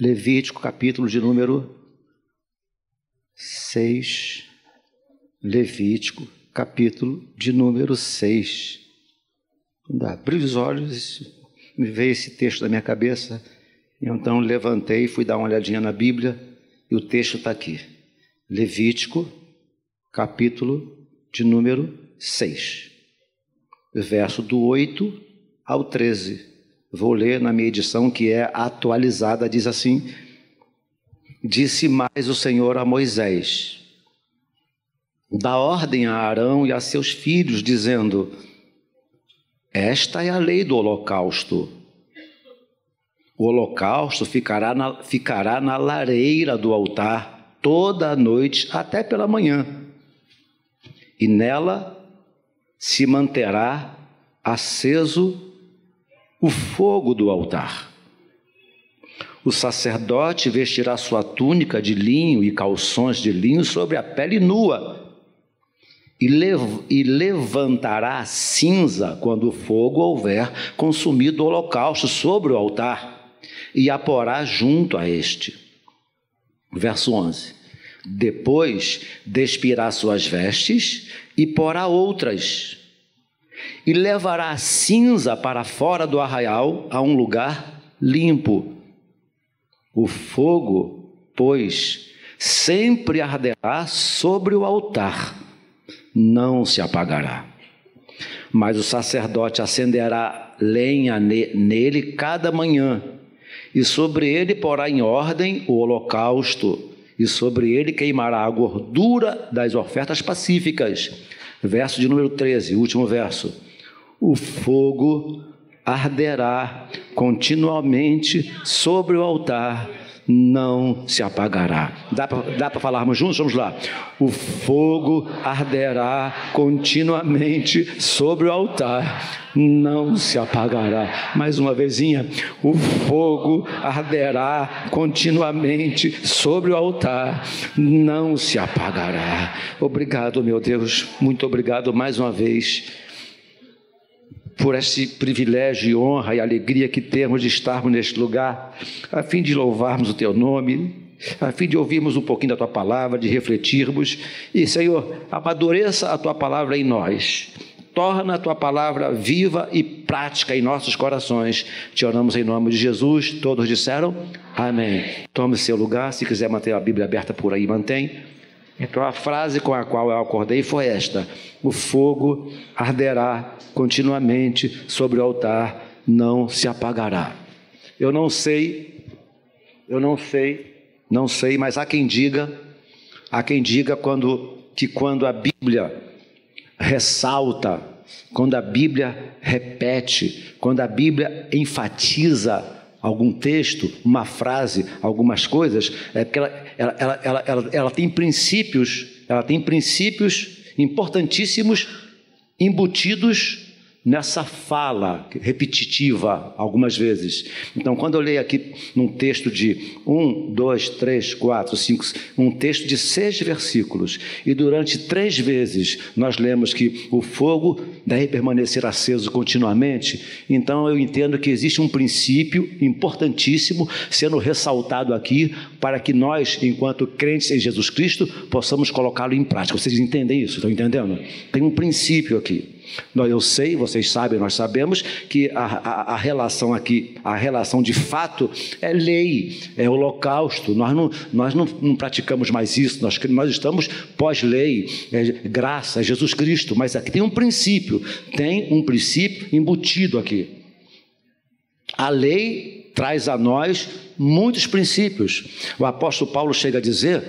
Levítico, capítulo de número 6. Levítico, capítulo de número 6. Quando abri os olhos, me veio esse texto na minha cabeça. Então levantei, fui dar uma olhadinha na Bíblia e o texto está aqui. Levítico, capítulo de número 6, verso do 8 ao 13. Vou ler na minha edição que é atualizada, diz assim: Disse mais o Senhor a Moisés: Dá ordem a Arão e a seus filhos, dizendo: Esta é a lei do holocausto. O holocausto ficará na, ficará na lareira do altar toda a noite até pela manhã, e nela se manterá aceso o fogo do altar. O sacerdote vestirá sua túnica de linho e calções de linho sobre a pele nua, e, lev e levantará cinza quando o fogo houver consumido o holocausto sobre o altar, e a porá junto a este. Verso 11: Depois despirá suas vestes e porá outras e levará a cinza para fora do arraial a um lugar limpo. O fogo, pois, sempre arderá sobre o altar, não se apagará. Mas o sacerdote acenderá lenha nele cada manhã, e sobre ele porá em ordem o holocausto, e sobre ele queimará a gordura das ofertas pacíficas. Verso de número 13, último verso. O fogo arderá continuamente sobre o altar, não se apagará. Dá para falarmos juntos? Vamos lá. O fogo arderá continuamente sobre o altar, não se apagará. Mais uma vezinha. O fogo arderá continuamente sobre o altar, não se apagará. Obrigado, meu Deus. Muito obrigado mais uma vez por esse privilégio e honra e alegria que temos de estarmos neste lugar, a fim de louvarmos o teu nome, a fim de ouvirmos um pouquinho da tua palavra, de refletirmos. E, Senhor, amadureça a tua palavra em nós. Torna a tua palavra viva e prática em nossos corações. Te oramos em nome de Jesus. Todos disseram amém. Tome seu lugar. Se quiser manter a Bíblia aberta por aí, mantém. Então a frase com a qual eu acordei foi esta: O fogo arderá continuamente sobre o altar, não se apagará. Eu não sei, eu não sei, não sei, mas há quem diga, há quem diga quando que quando a Bíblia ressalta, quando a Bíblia repete, quando a Bíblia enfatiza algum texto, uma frase, algumas coisas, é porque ela, ela, ela, ela, ela tem princípios, ela tem princípios importantíssimos embutidos nessa fala repetitiva algumas vezes. Então, quando eu leio aqui num texto de um, dois, três, quatro, cinco, um texto de seis versículos, e durante três vezes nós lemos que o fogo deve permanecer aceso continuamente, então eu entendo que existe um princípio importantíssimo sendo ressaltado aqui para que nós, enquanto crentes em Jesus Cristo, possamos colocá-lo em prática. Vocês entendem isso? Estão entendendo? Tem um princípio aqui. Eu sei, vocês sabem, nós sabemos que a, a, a, relação aqui, a relação de fato é lei, é holocausto. Nós não, nós não, não praticamos mais isso, nós, nós estamos pós-lei, é graça, é Jesus Cristo. Mas aqui tem um princípio, tem um princípio embutido aqui. A lei traz a nós muitos princípios. O apóstolo Paulo chega a dizer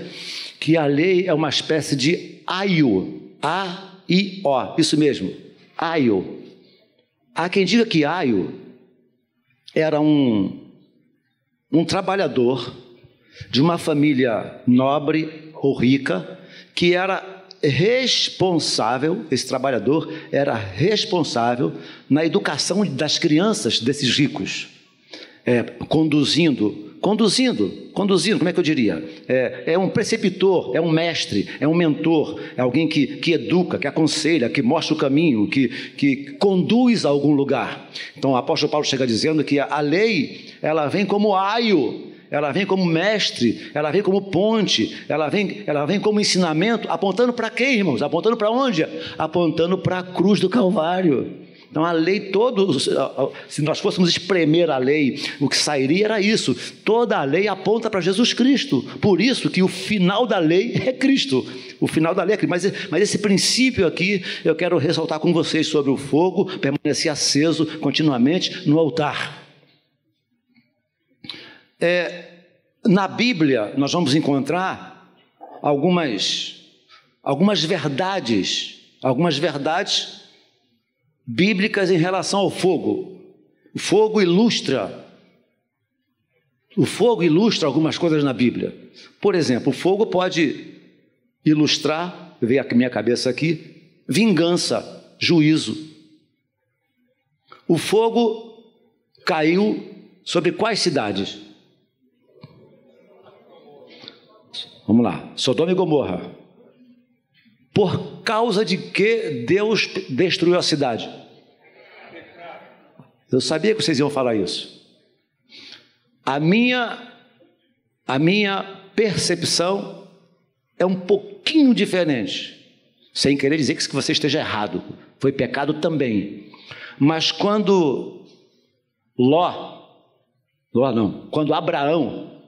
que a lei é uma espécie de aio, A-I-O, isso mesmo Aio. Há quem diga que Aio era um, um trabalhador de uma família nobre ou rica que era responsável, esse trabalhador era responsável na educação das crianças desses ricos, é, conduzindo conduzindo, conduzindo, como é que eu diria? É, é, um preceptor, é um mestre, é um mentor, é alguém que, que educa, que aconselha, que mostra o caminho, que, que conduz a algum lugar. Então o apóstolo Paulo chega dizendo que a lei, ela vem como aio, ela vem como mestre, ela vem como ponte, ela vem, ela vem como ensinamento, apontando para quem, irmãos? Apontando para onde? Apontando para a cruz do Calvário. Então a lei todo, se nós fôssemos espremer a lei, o que sairia era isso. Toda a lei aponta para Jesus Cristo. Por isso que o final da lei é Cristo. O final da lei é Cristo. Mas, mas esse princípio aqui eu quero ressaltar com vocês sobre o fogo permanecer aceso continuamente no altar. É, na Bíblia nós vamos encontrar algumas algumas verdades, algumas verdades bíblicas em relação ao fogo. O fogo ilustra o fogo ilustra algumas coisas na Bíblia. Por exemplo, o fogo pode ilustrar, veio a minha cabeça aqui, vingança, juízo. O fogo caiu sobre quais cidades? Vamos lá, Sodoma e Gomorra. Por causa de que Deus destruiu a cidade? Eu sabia que vocês iam falar isso. A minha, a minha percepção é um pouquinho diferente. Sem querer dizer que você esteja errado. Foi pecado também. Mas quando Ló, Ló não, quando Abraão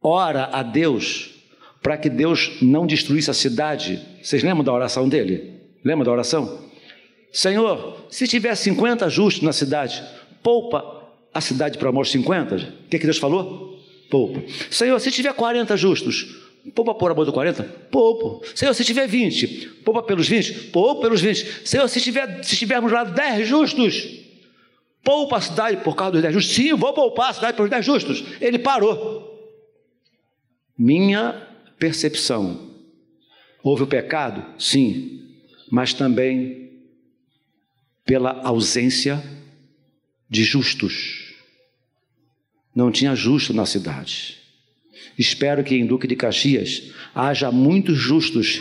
ora a Deus para que Deus não destruísse a cidade, vocês lembram da oração dele? Lembra da oração? Senhor, se tiver 50 justos na cidade, poupa a cidade para amor 50. O que, que Deus falou? Poupa. Senhor, se tiver 40 justos, poupa por amor do 40? Poupo. Senhor, se tiver 20, poupa pelos 20? Poupa pelos 20. Senhor, se, tiver, se tivermos lá 10 justos, poupa a cidade por causa dos 10 justos. Sim, vou poupar a cidade pelos 10 justos. Ele parou. Minha percepção. Houve o pecado? Sim. Mas também pela ausência de justos. Não tinha justo na cidade. Espero que em Duque de Caxias haja muitos justos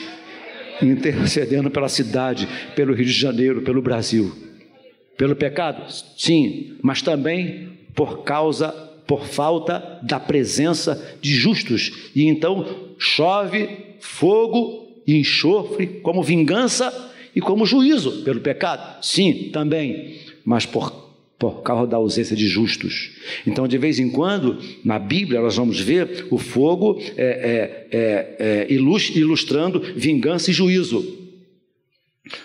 intercedendo pela cidade, pelo Rio de Janeiro, pelo Brasil. Pelo pecado? Sim, mas também por causa, por falta da presença de justos. E então chove fogo e enxofre como vingança e como juízo pelo pecado? Sim, também, mas por, por causa da ausência de justos. Então, de vez em quando, na Bíblia, nós vamos ver o fogo é, é, é, é ilustrando vingança e juízo.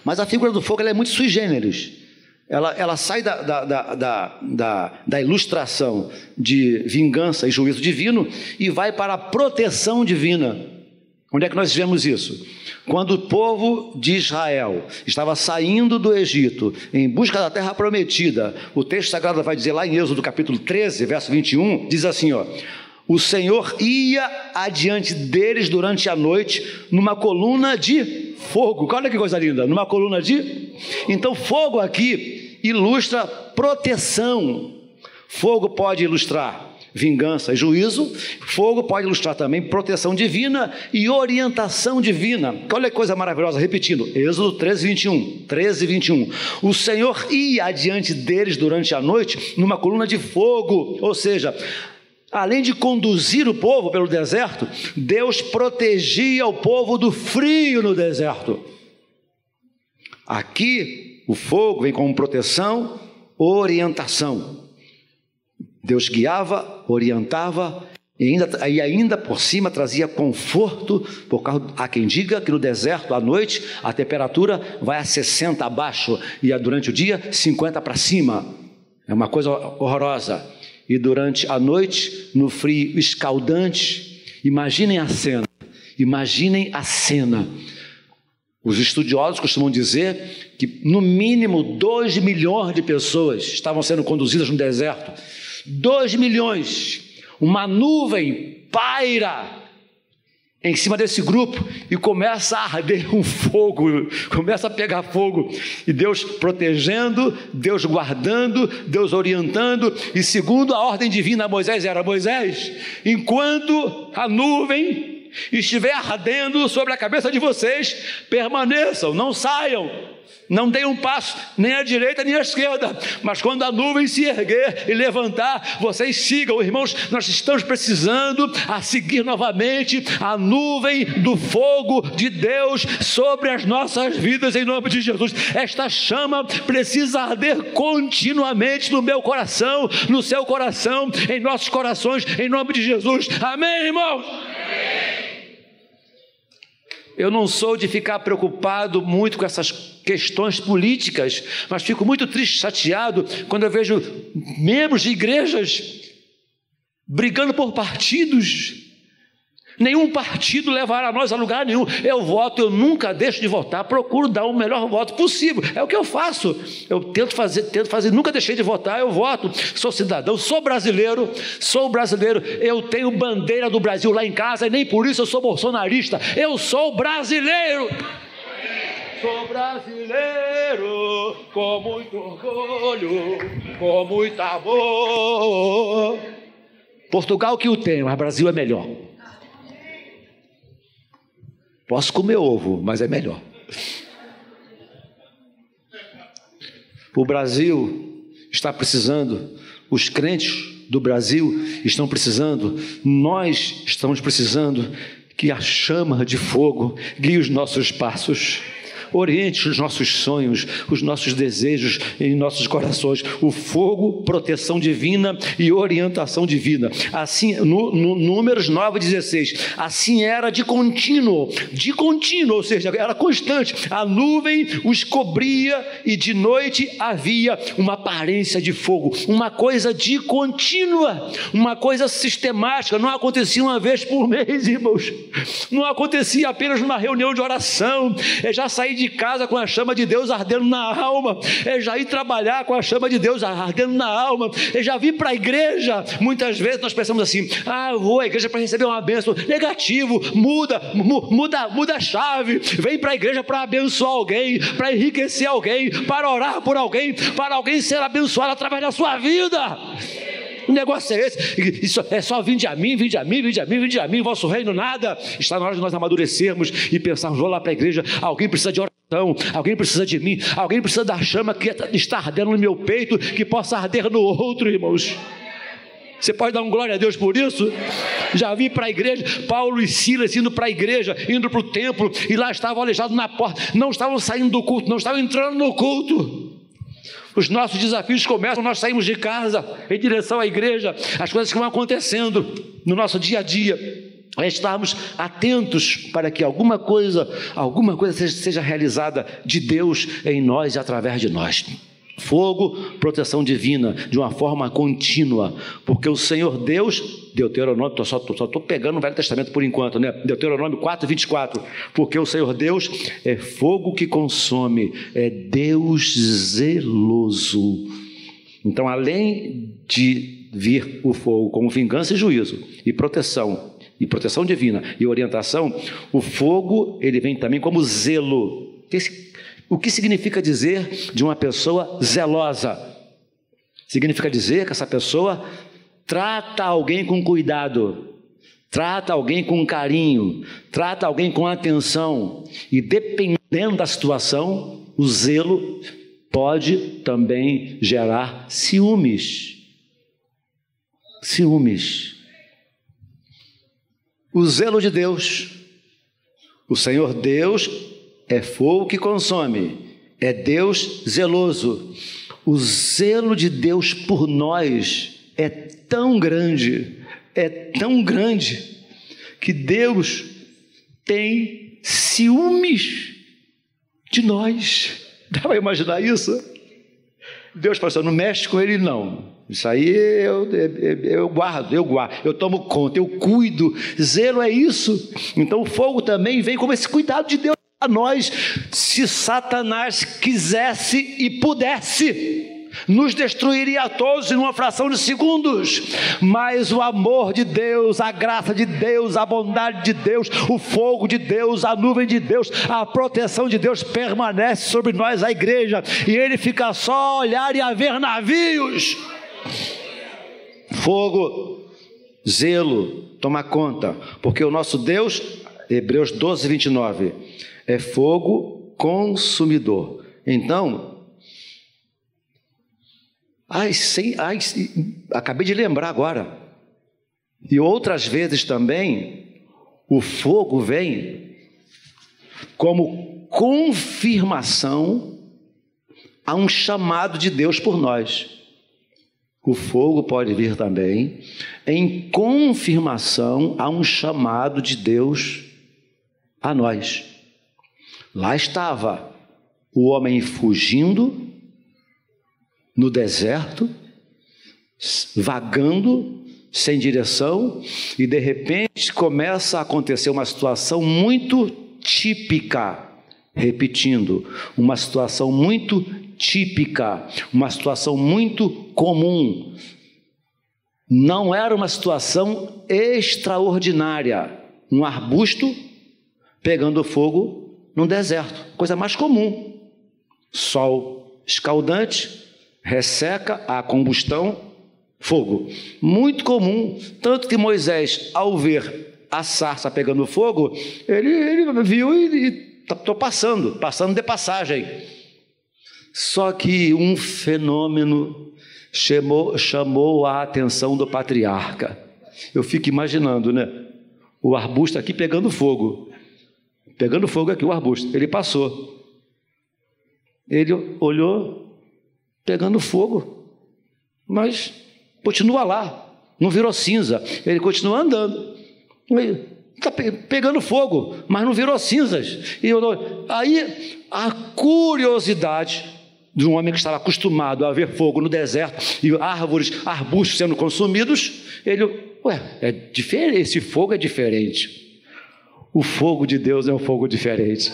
Mas a figura do fogo é muito sui generis. Ela, ela sai da, da, da, da, ilustração de vingança e juízo divino e vai para a proteção divina. Onde é que nós vemos isso? Quando o povo de Israel estava saindo do Egito em busca da terra prometida, o texto sagrado vai dizer lá em Êxodo capítulo 13, verso 21, diz assim, ó: O Senhor ia adiante deles durante a noite numa coluna de fogo. Olha que coisa linda, numa coluna de Então fogo aqui ilustra proteção. Fogo pode ilustrar vingança e juízo. Fogo pode ilustrar também proteção divina e orientação divina. Olha que coisa maravilhosa, repetindo, Êxodo 13, 21. 13, 21. O Senhor ia adiante deles durante a noite numa coluna de fogo, ou seja, Além de conduzir o povo pelo deserto, Deus protegia o povo do frio no deserto. Aqui, o fogo vem como proteção, orientação. Deus guiava, orientava e ainda, e ainda por cima trazia conforto, por causa, há quem diga que no deserto à noite a temperatura vai a 60 abaixo e durante o dia 50 para cima. É uma coisa horrorosa. E durante a noite, no frio escaldante, imaginem a cena. Imaginem a cena. Os estudiosos costumam dizer que no mínimo 2 milhões de pessoas estavam sendo conduzidas no deserto. 2 milhões, uma nuvem paira em cima desse grupo e começa a arder um fogo, começa a pegar fogo, e Deus protegendo, Deus guardando, Deus orientando, e segundo a ordem divina a Moisés era: Moisés, enquanto a nuvem estiver ardendo sobre a cabeça de vocês, permaneçam, não saiam. Não dei um passo nem à direita nem à esquerda, mas quando a nuvem se erguer e levantar, vocês sigam, irmãos. Nós estamos precisando a seguir novamente a nuvem do fogo de Deus sobre as nossas vidas em nome de Jesus. Esta chama precisa arder continuamente no meu coração, no seu coração, em nossos corações, em nome de Jesus. Amém, irmãos? Amém. Eu não sou de ficar preocupado muito com essas questões políticas, mas fico muito triste, chateado, quando eu vejo membros de igrejas brigando por partidos Nenhum partido levará nós a lugar nenhum. Eu voto, eu nunca deixo de votar, procuro dar o melhor voto possível. É o que eu faço. Eu tento fazer, tento fazer, nunca deixei de votar, eu voto. Sou cidadão, sou brasileiro, sou brasileiro. Eu tenho bandeira do Brasil lá em casa e nem por isso eu sou bolsonarista. Eu sou brasileiro. Sou brasileiro com muito orgulho, com muito amor. Portugal que o tem, mas Brasil é melhor. Posso comer ovo, mas é melhor. O Brasil está precisando, os crentes do Brasil estão precisando, nós estamos precisando que a chama de fogo guie os nossos passos oriente os nossos sonhos, os nossos desejos em nossos corações. O fogo, proteção divina e orientação divina. Assim, no, no Números 9,16, assim era de contínuo, de contínuo, ou seja, era constante. A nuvem os cobria e de noite havia uma aparência de fogo, uma coisa de contínua, uma coisa sistemática, não acontecia uma vez por mês, irmãos, não acontecia apenas numa reunião de oração, é já sair de casa com a chama de Deus ardendo na alma, é já ir trabalhar com a chama de Deus ardendo na alma, é já vir para a igreja. Muitas vezes nós pensamos assim: ah, eu vou à igreja para receber uma bênção. Negativo, muda, muda, muda a chave. Vem para a igreja para abençoar alguém, para enriquecer alguém, para orar por alguém, para alguém ser abençoado através da sua vida. O negócio é esse. Isso é só vinde a mim, vinde a mim, vinde a mim, vinde a mim, vosso reino nada. Está na hora de nós amadurecermos e pensarmos, vou lá para a igreja, alguém precisa de oração, alguém precisa de mim, alguém precisa da chama que está ardendo no meu peito, que possa arder no outro, irmãos. Você pode dar um glória a Deus por isso? Já vi para a igreja, Paulo e Silas indo para a igreja, indo para o templo, e lá estavam aleijados na porta, não estavam saindo do culto, não estavam entrando no culto. Os nossos desafios começam, nós saímos de casa em direção à igreja, as coisas que vão acontecendo no nosso dia a dia. É estarmos atentos para que alguma coisa, alguma coisa seja, seja realizada de Deus em nós e através de nós. Fogo, proteção divina, de uma forma contínua, porque o Senhor Deus, Deuteronômio, só estou pegando o Velho Testamento por enquanto, né? Deuteronômio 4, 24, porque o Senhor Deus é fogo que consome, é Deus zeloso. Então, além de vir o fogo como vingança e juízo, e proteção, e proteção divina, e orientação, o fogo, ele vem também como zelo. O que significa dizer de uma pessoa zelosa? Significa dizer que essa pessoa trata alguém com cuidado, trata alguém com carinho, trata alguém com atenção, e dependendo da situação, o zelo pode também gerar ciúmes. Ciúmes. O zelo de Deus. O Senhor Deus é fogo que consome, é Deus zeloso. O zelo de Deus por nós é tão grande, é tão grande, que Deus tem ciúmes de nós. Dá para imaginar isso? Deus falou assim: não mexe com ele, não. Isso aí eu, eu, guardo, eu guardo, eu tomo conta, eu cuido. Zelo é isso. Então o fogo também vem como esse cuidado de Deus a nós, se Satanás quisesse e pudesse, nos destruiria a todos em uma fração de segundos, mas o amor de Deus, a graça de Deus, a bondade de Deus, o fogo de Deus, a nuvem de Deus, a proteção de Deus permanece sobre nós, a igreja, e ele fica só a olhar e a ver navios. Fogo, zelo, toma conta, porque o nosso Deus, Hebreus 12, 29 é fogo consumidor. Então, ai, sem, ai, acabei de lembrar agora. E outras vezes também, o fogo vem como confirmação a um chamado de Deus por nós. O fogo pode vir também em confirmação a um chamado de Deus a nós. Lá estava o homem fugindo no deserto, vagando sem direção, e de repente começa a acontecer uma situação muito típica. Repetindo, uma situação muito típica, uma situação muito comum. Não era uma situação extraordinária. Um arbusto pegando fogo no deserto, coisa mais comum. Sol escaldante, resseca a combustão, fogo. Muito comum, tanto que Moisés, ao ver a sarça pegando fogo, ele, ele viu e estou passando, passando de passagem. Só que um fenômeno chamou, chamou a atenção do patriarca. Eu fico imaginando, né? O arbusto aqui pegando fogo. Pegando fogo aqui, o arbusto. Ele passou. Ele olhou, pegando fogo. Mas continua lá. Não virou cinza. Ele continua andando. Está pegando fogo, mas não virou cinzas. E eu, aí a curiosidade de um homem que estava acostumado a ver fogo no deserto e árvores, arbustos sendo consumidos, ele, ué, é diferente, esse fogo é diferente. O fogo de Deus é um fogo diferente.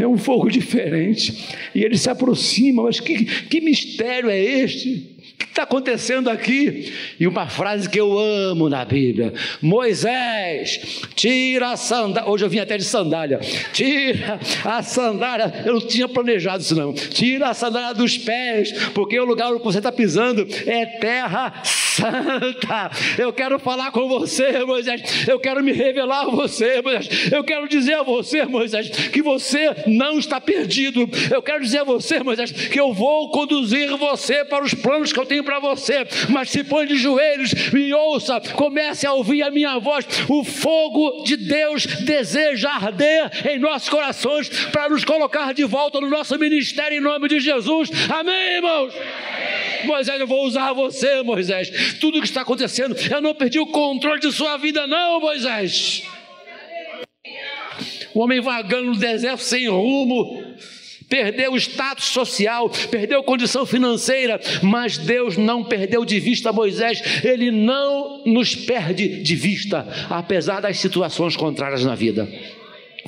É um fogo diferente. E ele se aproxima, mas que, que mistério é este? Está acontecendo aqui? E uma frase que eu amo na Bíblia: Moisés, tira a sandália. Hoje eu vim até de sandália. Tira a sandália. Eu não tinha planejado isso, não. Tira a sandália dos pés, porque o lugar onde você está pisando é terra santa. Eu quero falar com você, Moisés. Eu quero me revelar a você, Moisés. Eu quero dizer a você, Moisés, que você não está perdido. Eu quero dizer a você, Moisés, que eu vou conduzir você para os planos que eu tenho para você. Mas se põe de joelhos, me ouça, comece a ouvir a minha voz. O fogo de Deus deseja arder em nossos corações para nos colocar de volta no nosso ministério em nome de Jesus. Amém, irmãos? Moisés, eu vou usar você, Moisés. Tudo que está acontecendo, eu não perdi o controle de sua vida, não, Moisés. O homem vagando no deserto sem rumo, perdeu o status social, perdeu condição financeira, mas Deus não perdeu de vista Moisés, ele não nos perde de vista, apesar das situações contrárias na vida.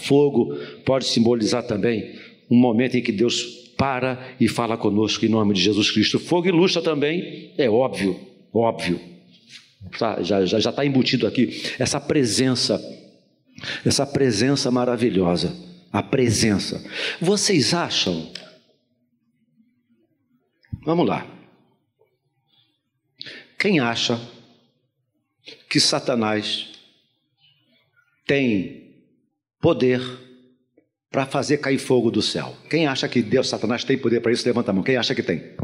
Fogo pode simbolizar também um momento em que Deus para e fala conosco em nome de Jesus Cristo. Fogo ilustra também, é óbvio, óbvio, tá, já está já, já embutido aqui, essa presença, essa presença maravilhosa, a presença. Vocês acham? Vamos lá. Quem acha que Satanás tem poder para fazer cair fogo do céu. Quem acha que Deus, Satanás, tem poder para isso, levanta a mão. Quem acha que tem?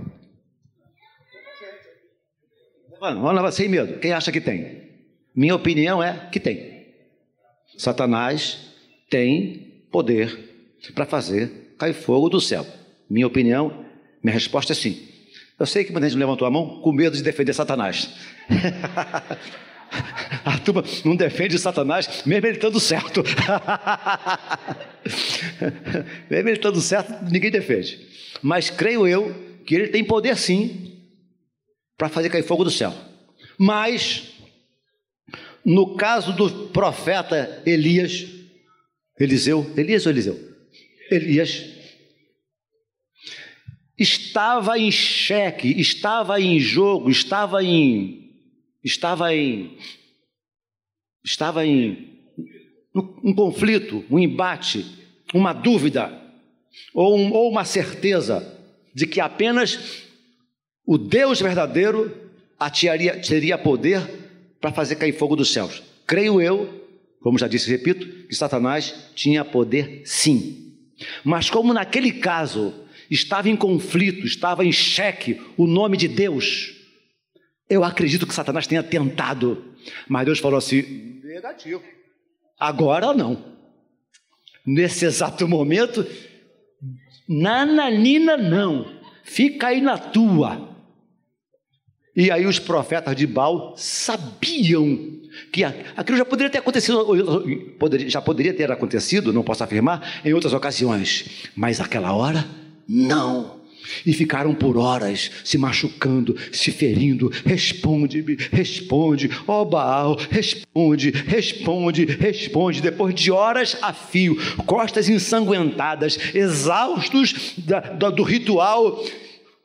Vamos lá, sem medo. Quem acha que tem? Minha opinião é que tem. Satanás tem poder para fazer cair fogo do céu. Minha opinião, minha resposta é sim. Eu sei que muita gente levantou a mão com medo de defender Satanás. A turma não defende Satanás, mesmo ele estando certo. mesmo ele estando certo, ninguém defende. Mas creio eu que ele tem poder sim para fazer cair fogo do céu. Mas, no caso do profeta Elias, Eliseu, Elias ou Eliseu? Elias, estava em xeque, estava em jogo, estava em estava em estava em um conflito, um embate, uma dúvida ou, um, ou uma certeza de que apenas o Deus verdadeiro atiaria, teria poder para fazer cair fogo dos céus. Creio eu, como já disse repito, que Satanás tinha poder sim. Mas como naquele caso estava em conflito, estava em xeque o nome de Deus, eu acredito que Satanás tenha tentado, mas Deus falou assim: negativo. Agora não. Nesse exato momento, nananina não, fica aí na tua. E aí os profetas de Baal sabiam que aquilo já poderia ter acontecido, já poderia ter acontecido, não posso afirmar, em outras ocasiões, mas aquela hora, não. E ficaram por horas se machucando, se ferindo. Responde-me, responde, ó oh Baal, responde, responde, responde. Depois de horas a fio, costas ensanguentadas, exaustos da, do, do ritual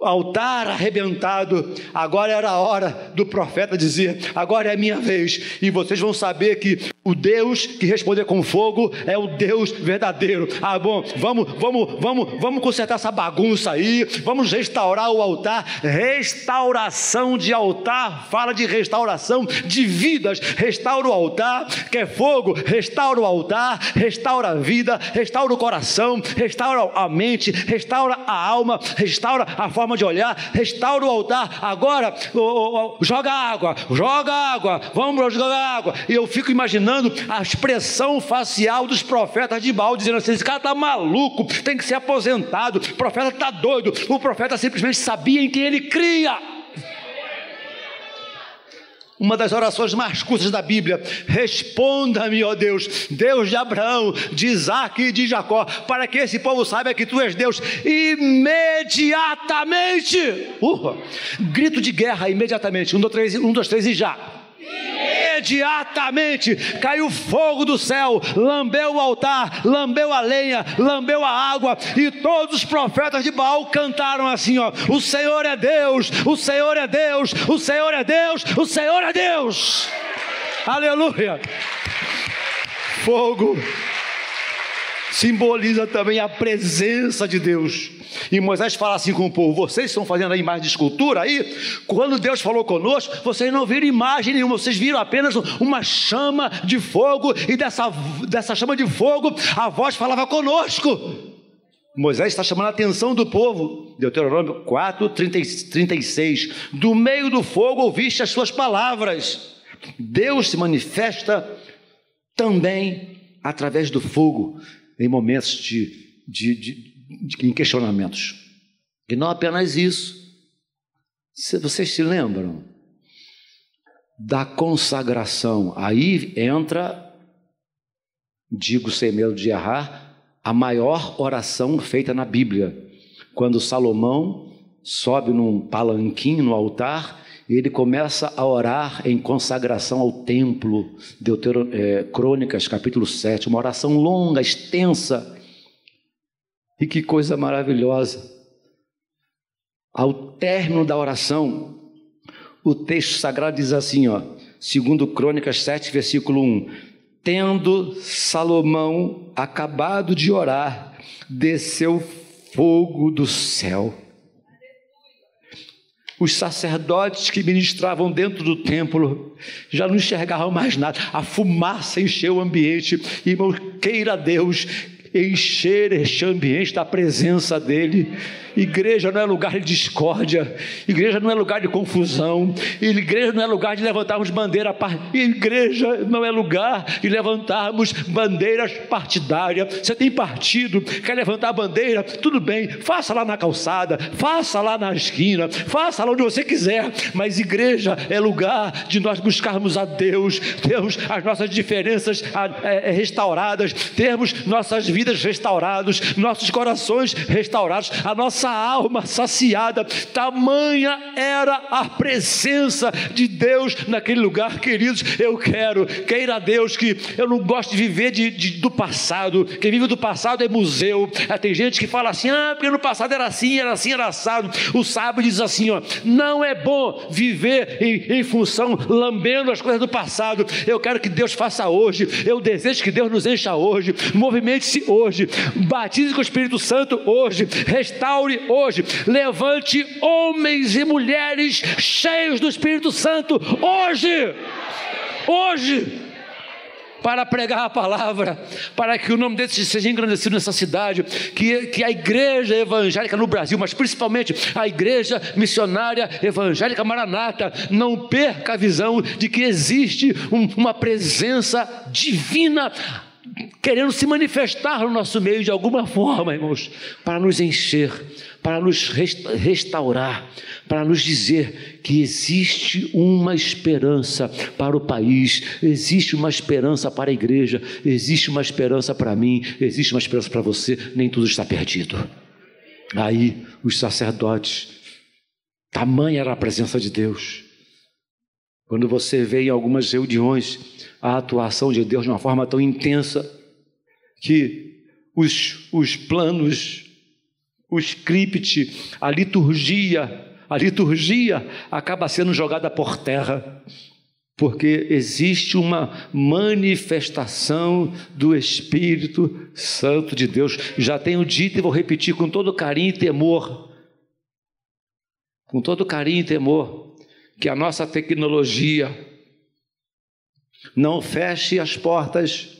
altar arrebentado. Agora era a hora do profeta dizer: agora é a minha vez. E vocês vão saber que o Deus que responder com fogo é o Deus verdadeiro. Ah, bom, vamos, vamos, vamos, vamos consertar essa bagunça aí. Vamos restaurar o altar. Restauração de altar. Fala de restauração de vidas. Restaura o altar. Quer fogo? Restaura o altar. Restaura a vida. Restaura o coração. Restaura a mente. Restaura a alma. Restaura a forma forma de olhar, restaura o altar. Agora, oh, oh, oh, joga água, joga água, vamos jogar água. E eu fico imaginando a expressão facial dos profetas de Baal, dizendo assim: esse cara está maluco, tem que ser aposentado, o profeta está doido. O profeta simplesmente sabia em quem ele cria uma das orações mais curtas da Bíblia. Responda-me, ó Deus, Deus de Abraão, de Isaac e de Jacó, para que esse povo saiba que tu és Deus imediatamente. Uh, grito de guerra imediatamente. Um, dois, três, um, dois, três e já imediatamente caiu fogo do céu, lambeu o altar, lambeu a lenha, lambeu a água, e todos os profetas de Baal cantaram assim: ó, o Senhor é Deus, o Senhor é Deus, o Senhor é Deus, o Senhor é Deus. Aleluia! Fogo simboliza também a presença de Deus. E Moisés fala assim com o povo: vocês estão fazendo a imagem de escultura aí? Quando Deus falou conosco, vocês não viram imagem nenhuma, vocês viram apenas uma chama de fogo, e dessa, dessa chama de fogo a voz falava conosco. Moisés está chamando a atenção do povo. Deuteronômio 4, 30, 36. Do meio do fogo ouviste as suas palavras. Deus se manifesta também através do fogo em momentos de, de, de em questionamentos. E não apenas isso. Se vocês se lembram da consagração, aí entra, digo sem medo de errar, a maior oração feita na Bíblia. Quando Salomão sobe num palanquinho no altar, ele começa a orar em consagração ao templo, Deutero, é, Crônicas, capítulo 7, uma oração longa, extensa, e que coisa maravilhosa. Ao término da oração, o texto sagrado diz assim, ó, segundo Crônicas 7, versículo 1: Tendo Salomão acabado de orar, desceu fogo do céu. Os sacerdotes que ministravam dentro do templo já não enxergavam mais nada, a fumaça encheu o ambiente. Irmão, queira Deus encher este ambiente da presença dEle. Igreja não é lugar de discórdia, igreja não é lugar de confusão, igreja não é lugar de levantarmos bandeira, igreja não é lugar de levantarmos bandeiras partidárias. Você tem partido, quer levantar bandeira, tudo bem, faça lá na calçada, faça lá na esquina, faça lá onde você quiser, mas igreja é lugar de nós buscarmos a Deus, termos as nossas diferenças é, é, restauradas, termos nossas vidas restauradas, nossos corações restaurados, a nossa nossa alma saciada, tamanha era a presença de Deus naquele lugar, queridos. Eu quero, queira Deus que eu não gosto de viver de, de, do passado. Quem vive do passado é museu. Ah, tem gente que fala assim: ah, porque no passado era assim, era assim, era assado. O sábio diz assim: ó, não é bom viver em, em função, lambendo as coisas do passado. Eu quero que Deus faça hoje. Eu desejo que Deus nos encha hoje. Movimente-se hoje. Batize com o Espírito Santo hoje. Restaure hoje. Levante homens e mulheres cheios do Espírito Santo hoje. Hoje. para pregar a palavra, para que o nome dele seja engrandecido nessa cidade, que, que a igreja evangélica no Brasil, mas principalmente a igreja missionária evangélica maranata, não perca a visão de que existe um, uma presença divina querendo se manifestar no nosso meio de alguma forma, irmãos, para nos encher, para nos restaurar, para nos dizer que existe uma esperança para o país, existe uma esperança para a igreja, existe uma esperança para mim, existe uma esperança para você, nem tudo está perdido. Aí os sacerdotes, tamanha era a presença de Deus. Quando você vê em algumas reuniões a atuação de Deus de uma forma tão intensa, que os, os planos, o script, a liturgia, a liturgia acaba sendo jogada por terra, porque existe uma manifestação do Espírito Santo de Deus. Já tenho dito e vou repetir com todo carinho e temor, com todo carinho e temor, que a nossa tecnologia não feche as portas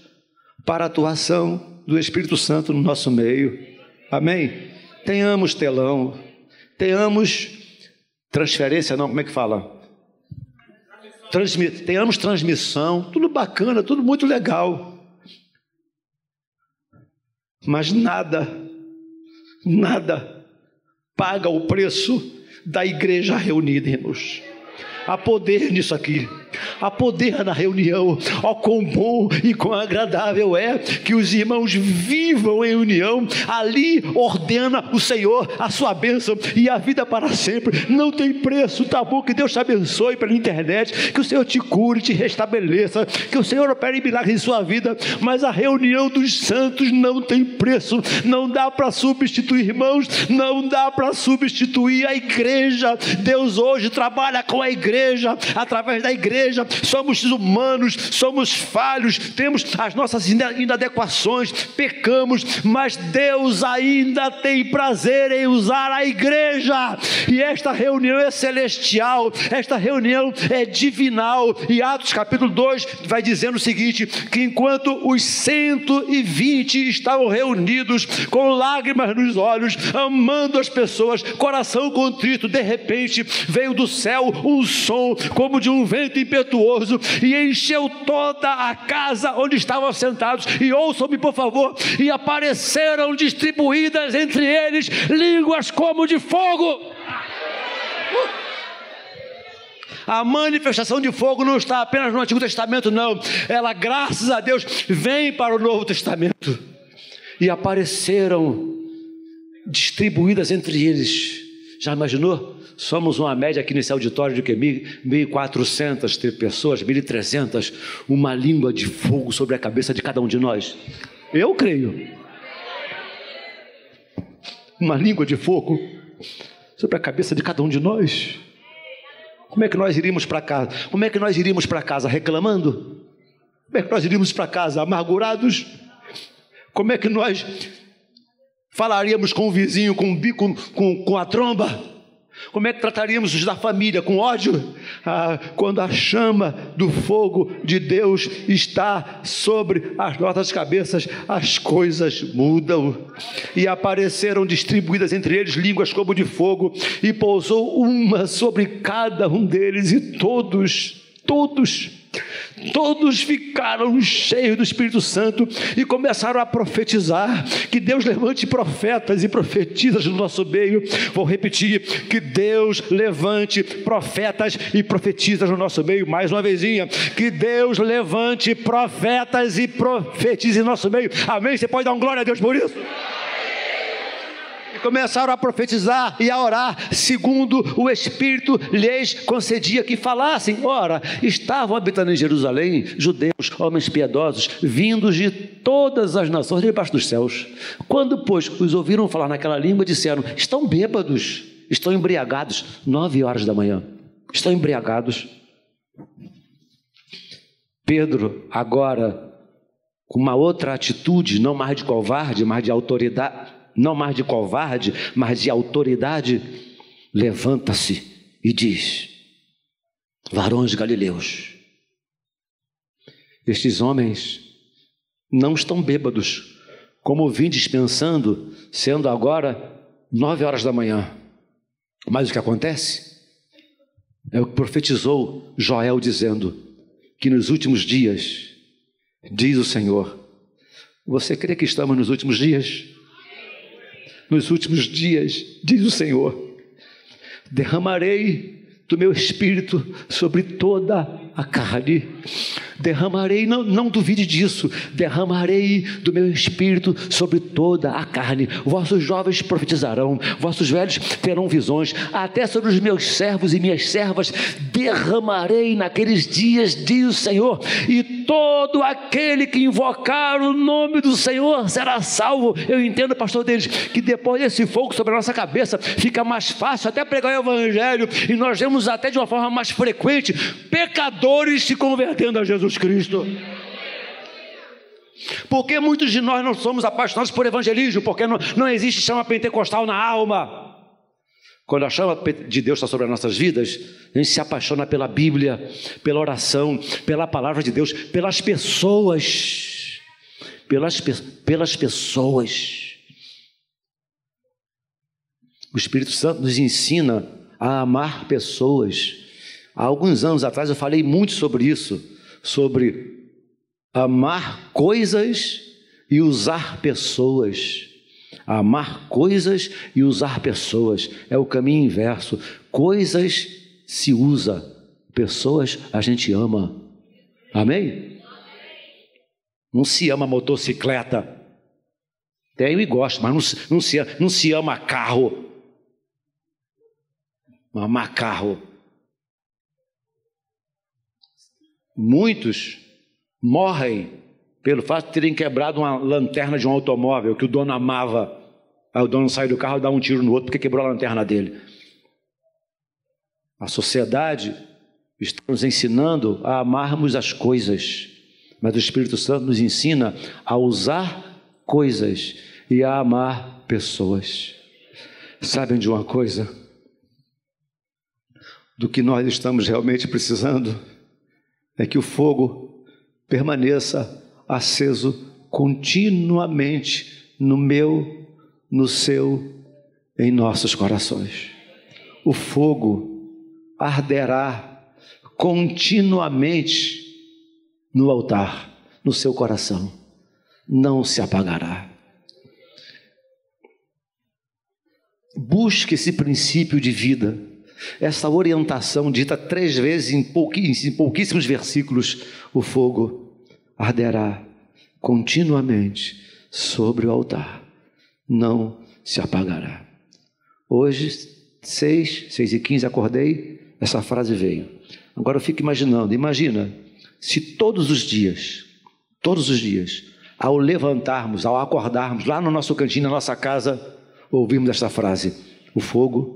para a atuação do Espírito Santo no nosso meio. Amém? Tenhamos telão, tenhamos transferência, não, como é que fala? Transmi tenhamos transmissão, tudo bacana, tudo muito legal. Mas nada, nada paga o preço da igreja reunida, irmãos. Há poder nisso aqui há poder na reunião. Ó, oh, quão bom e quão agradável é que os irmãos vivam em união. Ali ordena o Senhor a sua bênção e a vida para sempre. Não tem preço, tá bom? Que Deus te abençoe pela internet, que o Senhor te cure, te restabeleça, que o Senhor opere milagres em sua vida. Mas a reunião dos santos não tem preço, não dá para substituir, irmãos, não dá para substituir a igreja. Deus hoje trabalha com a igreja, através da igreja somos humanos, somos falhos, temos as nossas inadequações, pecamos, mas Deus ainda tem prazer em usar a igreja, e esta reunião é celestial, esta reunião é divinal, e Atos capítulo 2 vai dizendo o seguinte: que enquanto os 120 estavam reunidos com lágrimas nos olhos, amando as pessoas, coração contrito, de repente veio do céu um som como de um vento impetuoso e encheu toda a casa onde estavam sentados. E ouçam-me, por favor, e apareceram distribuídas entre eles línguas como de fogo. A manifestação de fogo não está apenas no Antigo Testamento, não. Ela, graças a Deus, vem para o Novo Testamento. E apareceram distribuídas entre eles. Já imaginou? Somos uma média aqui nesse auditório de que 1.400 pessoas, 1.300, uma língua de fogo sobre a cabeça de cada um de nós. Eu creio. Uma língua de fogo sobre a cabeça de cada um de nós. Como é que nós iríamos para casa? Como é que nós iríamos para casa reclamando? Como é que nós iríamos para casa amargurados? Como é que nós falaríamos com o vizinho com o bico, com, com a tromba? Como é que trataríamos os da família? Com ódio? Ah, quando a chama do fogo de Deus está sobre as nossas cabeças, as coisas mudam. E apareceram distribuídas entre eles línguas como de fogo, e pousou uma sobre cada um deles, e todos, todos, Todos ficaram cheios do Espírito Santo e começaram a profetizar. Que Deus levante profetas e profetisas no nosso meio. Vou repetir: que Deus levante profetas e profetisas no nosso meio. Mais uma vezinha. Que Deus levante profetas e profetizes no nosso meio. Amém? Você pode dar um glória a Deus por isso? Começaram a profetizar e a orar, segundo o Espírito lhes concedia que falassem. Ora, estavam habitando em Jerusalém judeus, homens piedosos, vindos de todas as nações debaixo dos céus. Quando, pois, os ouviram falar naquela língua, disseram: estão bêbados, estão embriagados. Nove horas da manhã, estão embriagados. Pedro, agora, com uma outra atitude, não mais de covarde, mas de autoridade, não mais de covarde, mas de autoridade, levanta-se e diz: Varões galileus, Estes homens não estão bêbados, como vim dispensando, sendo agora nove horas da manhã. Mas o que acontece? É o que profetizou Joel dizendo que nos últimos dias, diz o Senhor, você crê que estamos nos últimos dias? Nos últimos dias, diz o Senhor, derramarei do meu espírito sobre toda a carne. Derramarei, não, não duvide disso, derramarei do meu espírito sobre toda a carne. Vossos jovens profetizarão, vossos velhos terão visões, até sobre os meus servos e minhas servas derramarei naqueles dias, diz o Senhor, e todo aquele que invocar o nome do Senhor será salvo. Eu entendo, pastor deles, que depois desse fogo sobre a nossa cabeça fica mais fácil até pregar o evangelho, e nós vemos até de uma forma mais frequente pecadores se convertendo a Jesus Cristo. Porque muitos de nós não somos apaixonados por evangelismo, porque não, não existe chama pentecostal na alma. Quando a chama de Deus está sobre as nossas vidas, a gente se apaixona pela Bíblia, pela oração, pela palavra de Deus, pelas pessoas. Pelas, pelas pessoas. O Espírito Santo nos ensina a amar pessoas. Há alguns anos atrás eu falei muito sobre isso, sobre amar coisas e usar pessoas. Amar coisas e usar pessoas é o caminho inverso. Coisas se usa, pessoas a gente ama. Amém? Não se ama motocicleta. Tenho e gosto, mas não, não, se, não se ama carro. Amar carro. Muitos morrem pelo fato de terem quebrado uma lanterna de um automóvel que o dono amava. Aí o dono sai do carro e dá um tiro no outro porque quebrou a lanterna dele. A sociedade está nos ensinando a amarmos as coisas, mas o Espírito Santo nos ensina a usar coisas e a amar pessoas. Sabem de uma coisa? Do que nós estamos realmente precisando é que o fogo permaneça aceso continuamente no meu, no seu, em nossos corações. O fogo arderá continuamente no altar, no seu coração, não se apagará. Busque esse princípio de vida, essa orientação dita três vezes em pouquíssimos, versículos: o fogo arderá continuamente sobre o altar, não se apagará. Hoje, seis, seis e quinze, acordei, essa frase veio. Agora eu fico imaginando, imagina se todos os dias, todos os dias, ao levantarmos, ao acordarmos, lá no nosso cantinho, na nossa casa, ouvimos esta frase: o fogo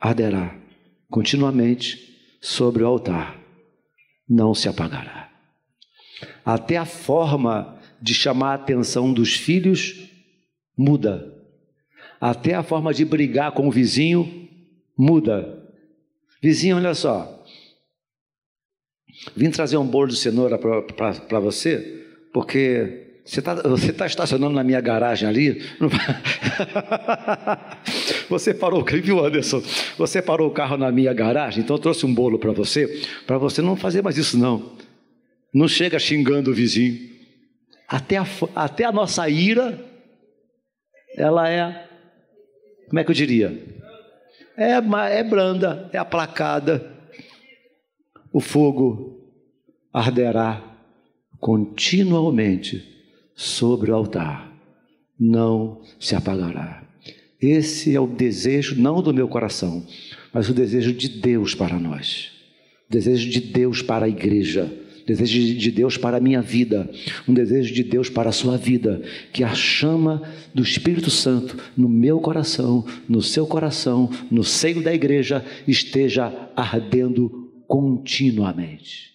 arderá continuamente sobre o altar, não se apagará. Até a forma de chamar a atenção dos filhos muda. Até a forma de brigar com o vizinho muda. Vizinho, olha só. Vim trazer um bolo de cenoura para você, porque você está tá estacionando na minha garagem ali. Você parou, viu, Anderson? Você parou o carro na minha garagem, então eu trouxe um bolo para você, para você não fazer mais isso, não. Não chega xingando o vizinho. Até a, até a nossa ira, ela é, como é que eu diria? É, é branda, é aplacada. O fogo arderá continuamente sobre o altar, não se apagará. Esse é o desejo, não do meu coração, mas o desejo de Deus para nós, o desejo de Deus para a igreja. Desejo de Deus para a minha vida, um desejo de Deus para a sua vida, que a chama do Espírito Santo no meu coração, no seu coração, no seio da igreja, esteja ardendo continuamente.